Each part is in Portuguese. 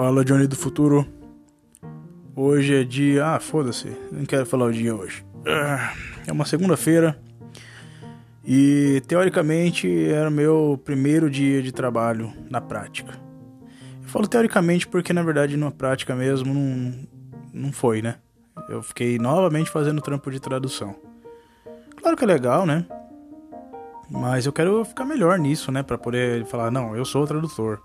Fala, Johnny do futuro. Hoje é dia. Ah, foda-se, não quero falar o dia hoje. Ah, é uma segunda-feira e teoricamente era meu primeiro dia de trabalho na prática. Eu falo teoricamente porque na verdade na prática mesmo não, não foi, né? Eu fiquei novamente fazendo trampo de tradução. Claro que é legal, né? Mas eu quero ficar melhor nisso, né? Pra poder falar, não, eu sou tradutor.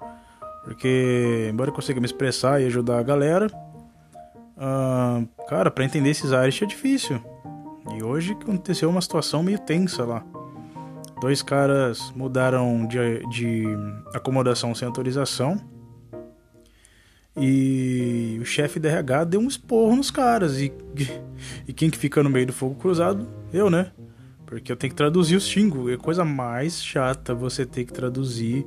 Porque, embora eu consiga me expressar e ajudar a galera, uh, cara, para entender esses Irish é difícil. E hoje aconteceu uma situação meio tensa lá. Dois caras mudaram de, de acomodação sem autorização. E o chefe da RH deu um esporro nos caras. E, e quem que fica no meio do fogo cruzado? Eu, né? Porque eu tenho que traduzir os xingos. É coisa mais chata você ter que traduzir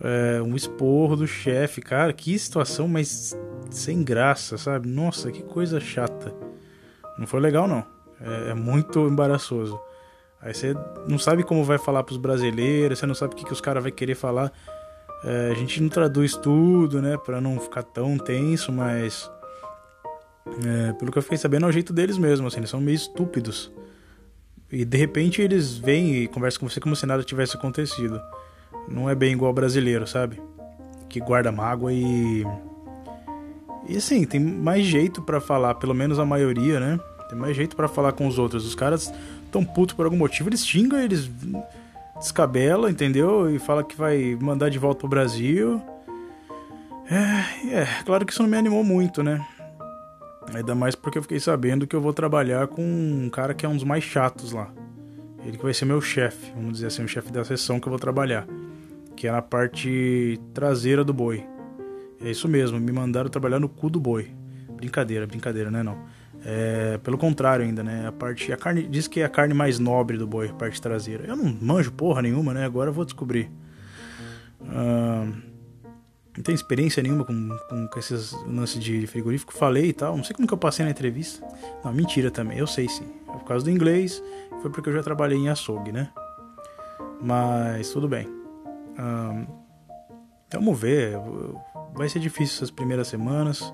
é, um esporro do chefe. Cara, que situação, mas sem graça, sabe? Nossa, que coisa chata. Não foi legal, não. É, é muito embaraçoso. Aí você não sabe como vai falar pros brasileiros, você não sabe o que, que os caras vão querer falar. É, a gente não traduz tudo, né? Pra não ficar tão tenso, mas. É, pelo que eu fiquei sabendo, é o jeito deles mesmo, assim, eles são meio estúpidos. E de repente eles vêm e conversam com você como se nada tivesse acontecido. Não é bem igual brasileiro, sabe? Que guarda mágoa e. E assim, tem mais jeito para falar, pelo menos a maioria, né? Tem mais jeito para falar com os outros. Os caras tão putos por algum motivo, eles xingam, eles descabelam, entendeu? E fala que vai mandar de volta pro Brasil. É, é, claro que isso não me animou muito, né? Ainda mais porque eu fiquei sabendo que eu vou trabalhar com um cara que é um dos mais chatos lá. Ele que vai ser meu chefe, vamos dizer assim, o chefe da sessão que eu vou trabalhar. Que é na parte traseira do boi. É isso mesmo, me mandaram trabalhar no cu do boi. Brincadeira, brincadeira, né não? É, pelo contrário ainda, né? A parte. A carne. Diz que é a carne mais nobre do boi, a parte traseira. Eu não manjo porra nenhuma, né? Agora eu vou descobrir. Uh, não tenho experiência nenhuma com, com, com esses lances de frigorífico. Falei e tal. Não sei como que eu passei na entrevista. Não, mentira também. Eu sei sim. É por causa do inglês. Foi porque eu já trabalhei em açougue, né? Mas tudo bem. Vamos ver. Vai ser difícil essas primeiras semanas.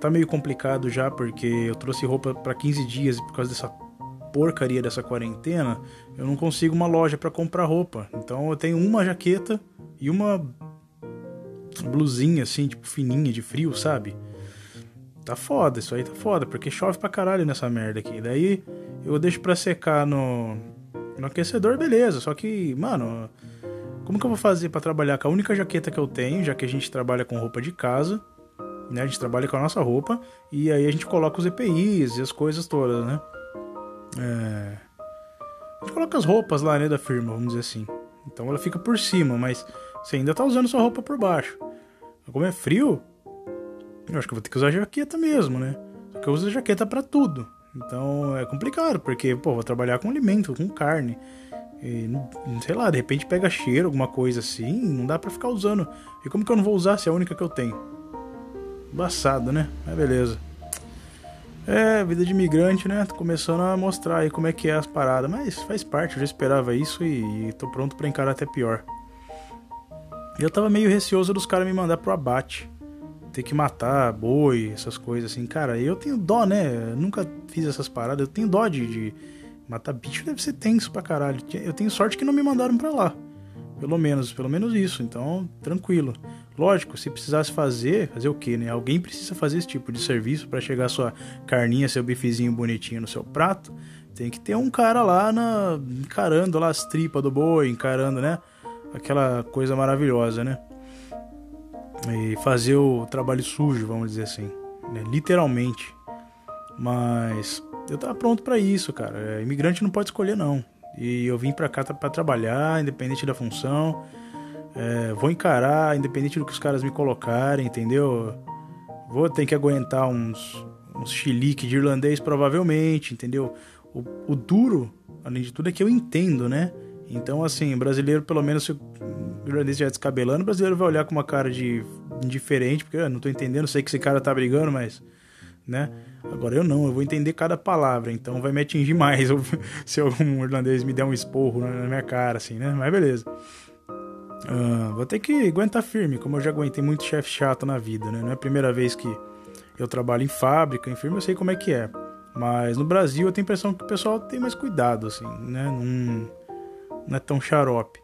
Tá meio complicado já porque eu trouxe roupa para 15 dias e por causa dessa porcaria dessa quarentena, eu não consigo uma loja para comprar roupa. Então eu tenho uma jaqueta e uma blusinha assim, tipo fininha de frio, sabe? Tá foda, isso aí tá foda, porque chove pra caralho nessa merda aqui. Daí eu deixo pra secar no, no aquecedor, beleza. Só que, mano, como que eu vou fazer para trabalhar com a única jaqueta que eu tenho, já que a gente trabalha com roupa de casa, né? A gente trabalha com a nossa roupa e aí a gente coloca os EPIs e as coisas todas, né? É... A gente coloca as roupas lá, né, da firma, vamos dizer assim. Então ela fica por cima, mas você ainda tá usando sua roupa por baixo. Como é frio, eu acho que vou ter que usar jaqueta mesmo, né? Só que eu uso jaqueta para tudo. Então é complicado, porque, pô, vou trabalhar com alimento, com carne. E, sei lá, de repente pega cheiro, alguma coisa assim, não dá para ficar usando. E como que eu não vou usar se é a única que eu tenho? Embaçado, né? Mas beleza. É, vida de imigrante, né? Tô começando a mostrar aí como é que é as paradas. Mas faz parte, eu já esperava isso e, tô pronto para encarar até pior. E eu tava meio receoso dos caras me mandar pro abate. Ter que matar boi, essas coisas assim. Cara, eu tenho dó, né? Eu nunca fiz essas paradas. Eu tenho dó de, de matar bicho, deve ser tenso pra caralho. Eu tenho sorte que não me mandaram pra lá. Pelo menos, pelo menos isso. Então, tranquilo. Lógico, se precisasse fazer, fazer o quê, né? Alguém precisa fazer esse tipo de serviço para chegar sua carninha, seu bifezinho bonitinho no seu prato. Tem que ter um cara lá na, encarando lá as tripas do boi, encarando, né? aquela coisa maravilhosa, né? E fazer o trabalho sujo, vamos dizer assim, né? literalmente. Mas eu tava pronto para isso, cara. É, imigrante não pode escolher não. E eu vim para cá para trabalhar, independente da função. É, vou encarar, independente do que os caras me colocarem, entendeu? Vou ter que aguentar uns, uns chilique de irlandês, provavelmente, entendeu? O, o duro, além de tudo, é que eu entendo, né? Então, assim, brasileiro, pelo menos, se o irlandês estiver descabelando, o brasileiro vai olhar com uma cara de indiferente, porque eu não tô entendendo, sei que esse cara tá brigando, mas. Né? Agora eu não, eu vou entender cada palavra, então vai me atingir mais se algum irlandês me der um esporro na minha cara, assim, né? Mas beleza. Uh, vou ter que aguentar firme, como eu já aguentei muito chefe chato na vida, né? Não é a primeira vez que eu trabalho em fábrica, em firma, eu sei como é que é. Mas no Brasil eu tenho a impressão que o pessoal tem mais cuidado, assim, né? Não, não é tão xarope.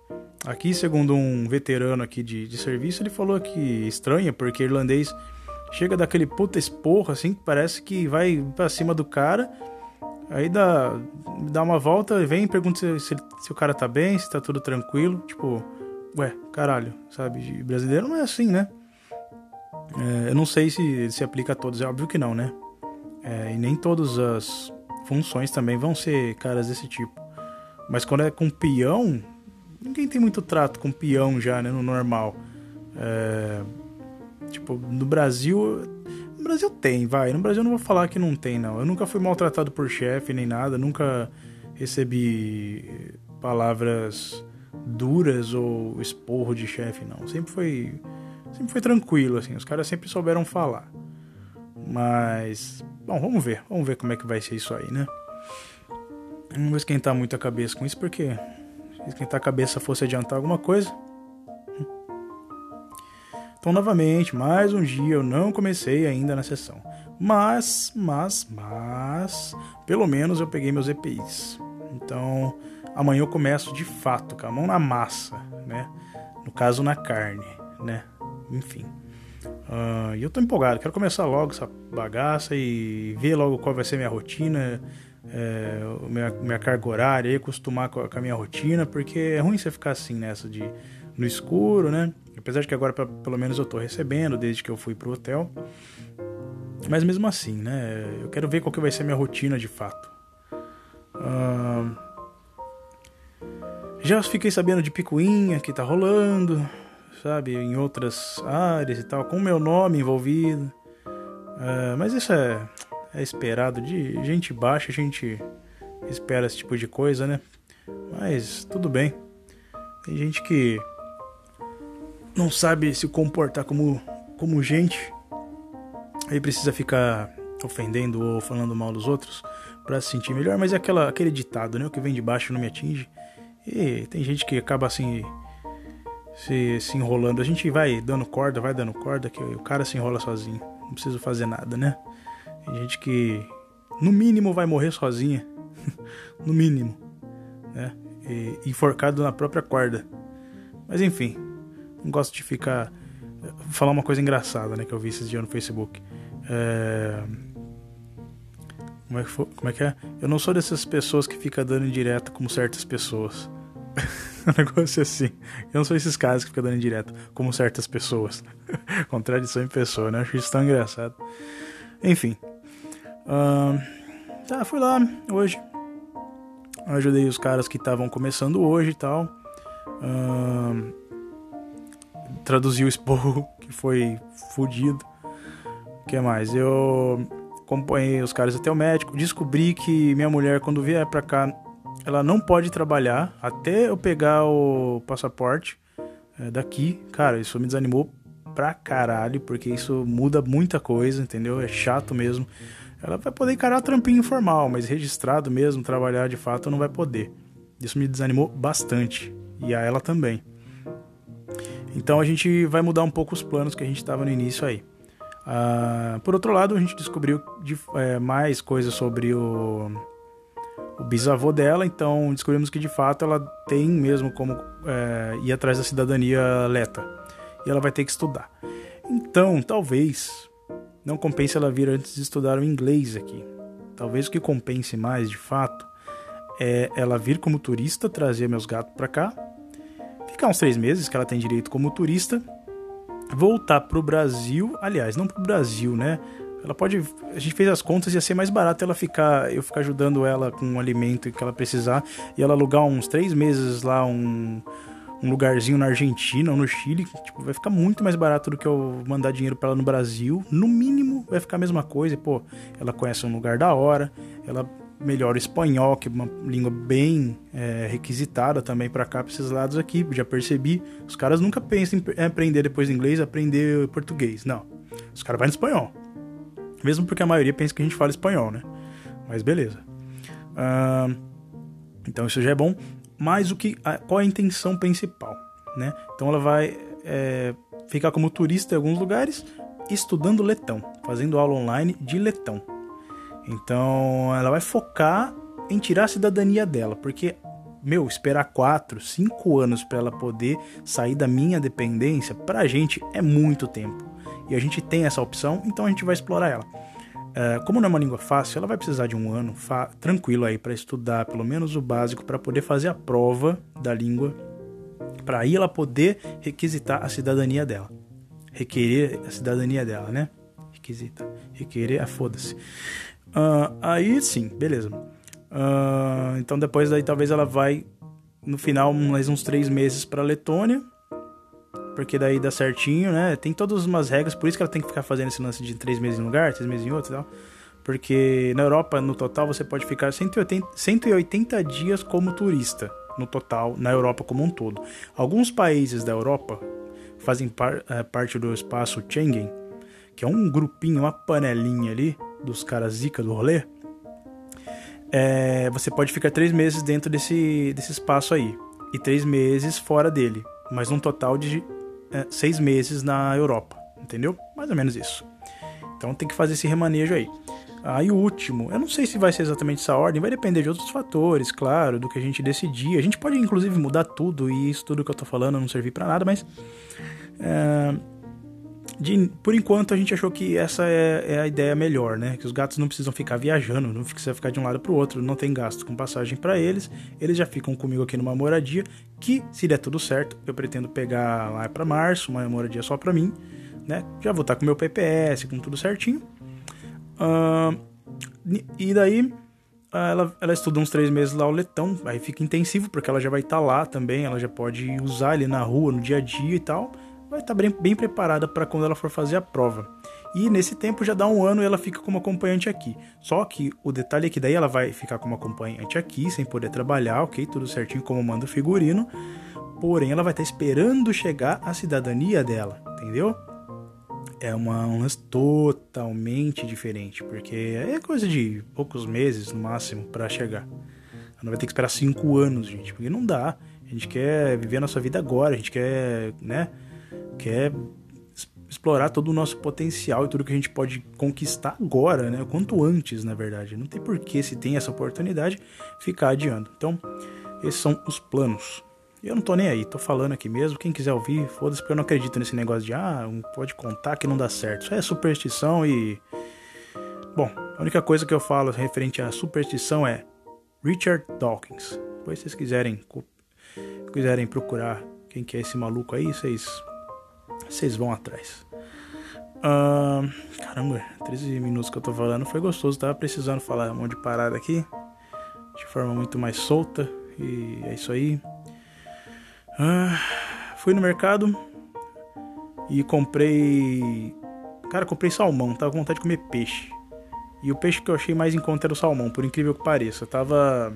Aqui, segundo um veterano aqui de, de serviço, ele falou que estranha, porque irlandês chega daquele puta esporro, assim, que parece que vai pra cima do cara, aí dá, dá uma volta, vem e pergunta se, se, se o cara tá bem, se tá tudo tranquilo, tipo ué, caralho, sabe? Brasileiro não é assim, né? É, eu não sei se se aplica a todos, é óbvio que não, né? É, e nem todas as funções também vão ser caras desse tipo. Mas quando é com peão, ninguém tem muito trato com peão já, né? No normal. É, tipo, no Brasil. No Brasil tem, vai. No Brasil eu não vou falar que não tem, não. Eu nunca fui maltratado por chefe nem nada, nunca recebi palavras duras ou esporro de chefe, não. Sempre foi, sempre foi tranquilo, assim. Os caras sempre souberam falar. Mas, bom, vamos ver. Vamos ver como é que vai ser isso aí, né? Não vou esquentar muito a cabeça com isso, porque esquentar a cabeça fosse adiantar alguma coisa. Então, novamente, mais um dia eu não comecei ainda na sessão. Mas, mas, mas, pelo menos eu peguei meus EPIs. Então, amanhã eu começo de fato, com a mão na massa, né? No caso, na carne, né? Enfim. Uh, eu tô empolgado, quero começar logo essa bagaça e ver logo qual vai ser minha rotina, é, minha, minha carga horária, acostumar com a, com a, minha rotina, porque é ruim você ficar assim nessa de no escuro, né? Apesar de que agora pelo menos eu tô recebendo desde que eu fui pro hotel. Mas mesmo assim, né? Eu quero ver qual que vai ser a minha rotina de fato. Uh, já fiquei sabendo de picuinha que tá rolando, sabe, em outras áreas e tal, com meu nome envolvido. Uh, mas isso é, é esperado de gente baixa, a gente espera esse tipo de coisa, né? Mas tudo bem. Tem gente que não sabe se comportar como, como gente, aí precisa ficar ofendendo ou falando mal dos outros para se sentir melhor, mas é aquela, aquele ditado, né? O que vem de baixo não me atinge. E tem gente que acaba assim se, se enrolando. A gente vai dando corda, vai dando corda, que o cara se enrola sozinho. Não precisa fazer nada, né? Tem gente que no mínimo vai morrer sozinha. no mínimo. Né? E, enforcado na própria corda. Mas enfim, gosto de ficar. Falar uma coisa engraçada, né? Que eu vi esses dias no Facebook. É... Como é, que foi? Como é que é? Eu não sou dessas pessoas que fica dando indireto como certas pessoas. um negócio assim. Eu não sou esses caras que ficam dando indireto, como certas pessoas. Contradição em pessoa, né? Acho isso tão engraçado. Enfim. Uh, tá, fui lá hoje. Ajudei os caras que estavam começando hoje e tal. Uh, traduzi o esporro, que foi fudido. O que mais? Eu acompanhei os caras até o médico. Descobri que minha mulher, quando vier pra cá, ela não pode trabalhar até eu pegar o passaporte é, daqui. Cara, isso me desanimou pra caralho, porque isso muda muita coisa, entendeu? É chato mesmo. Ela vai poder encarar trampinho informal, mas registrado mesmo, trabalhar de fato, não vai poder. Isso me desanimou bastante. E a ela também. Então a gente vai mudar um pouco os planos que a gente estava no início aí. Uh, por outro lado, a gente descobriu de, é, mais coisas sobre o o bisavô dela, então descobrimos que de fato ela tem mesmo como é, ir atrás da cidadania leta. E ela vai ter que estudar. Então, talvez não compense ela vir antes de estudar o inglês aqui. Talvez o que compense mais, de fato, é ela vir como turista, trazer meus gatos para cá, ficar uns três meses, que ela tem direito como turista, voltar pro Brasil, aliás, não pro Brasil, né? Ela pode. A gente fez as contas, ia ser mais barato ela ficar. Eu ficar ajudando ela com um alimento que ela precisar. E ela alugar uns três meses lá, um, um lugarzinho na Argentina ou no Chile. Tipo, vai ficar muito mais barato do que eu mandar dinheiro para ela no Brasil. No mínimo, vai ficar a mesma coisa. E, pô, ela conhece um lugar da hora. Ela melhora o espanhol, que é uma língua bem é, requisitada também para cá, para esses lados aqui. Já percebi. Os caras nunca pensam em aprender depois inglês, aprender português. Não. Os caras vão no espanhol. Mesmo porque a maioria pensa que a gente fala espanhol, né? Mas beleza. Então isso já é bom. Mas o que, a, qual é a intenção principal? né? Então ela vai é, ficar como turista em alguns lugares, estudando letão, fazendo aula online de letão. Então ela vai focar em tirar a cidadania dela, porque meu, esperar 4, 5 anos para ela poder sair da minha dependência, pra gente é muito tempo. E a gente tem essa opção, então a gente vai explorar ela. Uh, como não é uma língua fácil, ela vai precisar de um ano tranquilo aí para estudar pelo menos o básico para poder fazer a prova da língua, para aí ela poder requisitar a cidadania dela. Requerer a cidadania dela, né? Requisita. Requerer, ah, foda-se. Uh, aí sim, beleza. Uh, então depois daí talvez ela vai no final mais uns três meses para Letônia, porque daí dá certinho, né? Tem todas umas regras, por isso que ela tem que ficar fazendo esse lance de três meses em um lugar, três meses em outro e tal. Porque na Europa, no total, você pode ficar 180, 180 dias como turista, no total, na Europa como um todo. Alguns países da Europa fazem par, é, parte do espaço Schengen, que é um grupinho, uma panelinha ali, dos caras zica do rolê é, você pode ficar três meses dentro desse, desse espaço aí e três meses fora dele, mas um total de é, seis meses na Europa, entendeu? Mais ou menos isso. Então tem que fazer esse remanejo aí. Aí o último, eu não sei se vai ser exatamente essa ordem, vai depender de outros fatores, claro, do que a gente decidir. A gente pode inclusive mudar tudo e isso tudo que eu tô falando não servir para nada, mas é, de, por enquanto a gente achou que essa é, é, a ideia melhor, né? Que os gatos não precisam ficar viajando, não precisa ficar de um lado para o outro, não tem gasto com passagem para eles, eles já ficam comigo aqui numa moradia que, se der tudo certo, eu pretendo pegar lá para março, uma moradia só para mim, né? Já vou estar com meu PPS, com tudo certinho. Uh, e daí ela, ela estuda uns três meses lá o letão, aí fica intensivo porque ela já vai estar lá também, ela já pode usar ele na rua, no dia a dia e tal vai estar bem, bem preparada para quando ela for fazer a prova. E nesse tempo já dá um ano e ela fica como acompanhante aqui. Só que o detalhe é que daí ela vai ficar como acompanhante aqui, sem poder trabalhar, ok? Tudo certinho como manda o figurino. Porém, ela vai estar esperando chegar a cidadania dela, entendeu? É uma, um lance totalmente diferente, porque é coisa de poucos meses no máximo para chegar. Não vai ter que esperar cinco anos, gente, porque não dá. A gente quer viver a nossa vida agora, a gente quer, né? Quer explorar todo o nosso potencial e tudo que a gente pode conquistar agora, né? Quanto antes, na verdade. Não tem porquê, se tem essa oportunidade, ficar adiando. Então, esses são os planos. Eu não tô nem aí, tô falando aqui mesmo. Quem quiser ouvir, foda-se, porque eu não acredito nesse negócio de, ah, pode contar que não dá certo. Isso é superstição e. Bom, a única coisa que eu falo referente à superstição é Richard Dawkins. Depois, se vocês quiserem, quiserem procurar quem que é esse maluco aí, vocês vocês vão atrás. Caramba, 13 minutos que eu tô falando foi gostoso. Tava precisando falar um monte de parada aqui de forma muito mais solta. E é isso aí. Fui no mercado e comprei. Cara, comprei salmão. Tava com vontade de comer peixe. E o peixe que eu achei mais em conta era o salmão, por incrível que pareça. Eu tava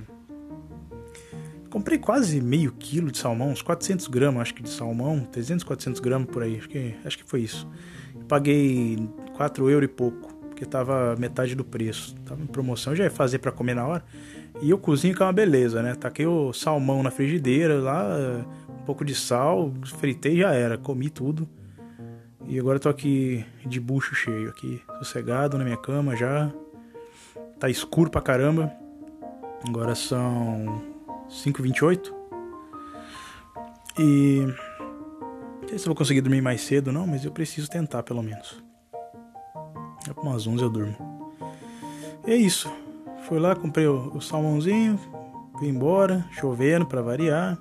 Comprei quase meio quilo de salmão, uns 400 gramas, acho que de salmão, 300, 400 gramas por aí, acho que, acho que foi isso. Paguei 4 euros e pouco, porque tava metade do preço. Tava em promoção, já ia fazer para comer na hora. E eu cozinho que é uma beleza, né? Taquei o salmão na frigideira lá, um pouco de sal, fritei já era, comi tudo. E agora tô aqui de bucho cheio, aqui sossegado na minha cama já. Tá escuro pra caramba. Agora são 5h28. E. Não sei se vou conseguir dormir mais cedo, não, mas eu preciso tentar pelo menos. É para umas 11 eu durmo. E é isso. Fui lá, comprei o, o salmãozinho, fui embora, chovendo para variar.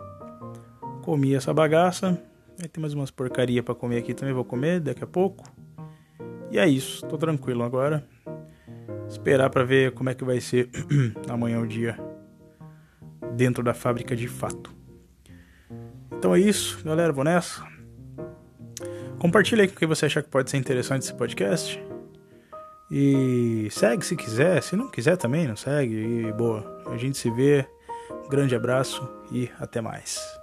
Comi essa bagaça. Aí tem mais umas porcaria para comer aqui também, vou comer daqui a pouco. E é isso, tô tranquilo agora. Esperar para ver como é que vai ser amanhã o dia dentro da fábrica de fato. Então é isso, galera, vou nessa. Compartilha aí com quem você achar que pode ser interessante esse podcast. E segue se quiser, se não quiser também, não segue. E boa, a gente se vê. Um grande abraço e até mais.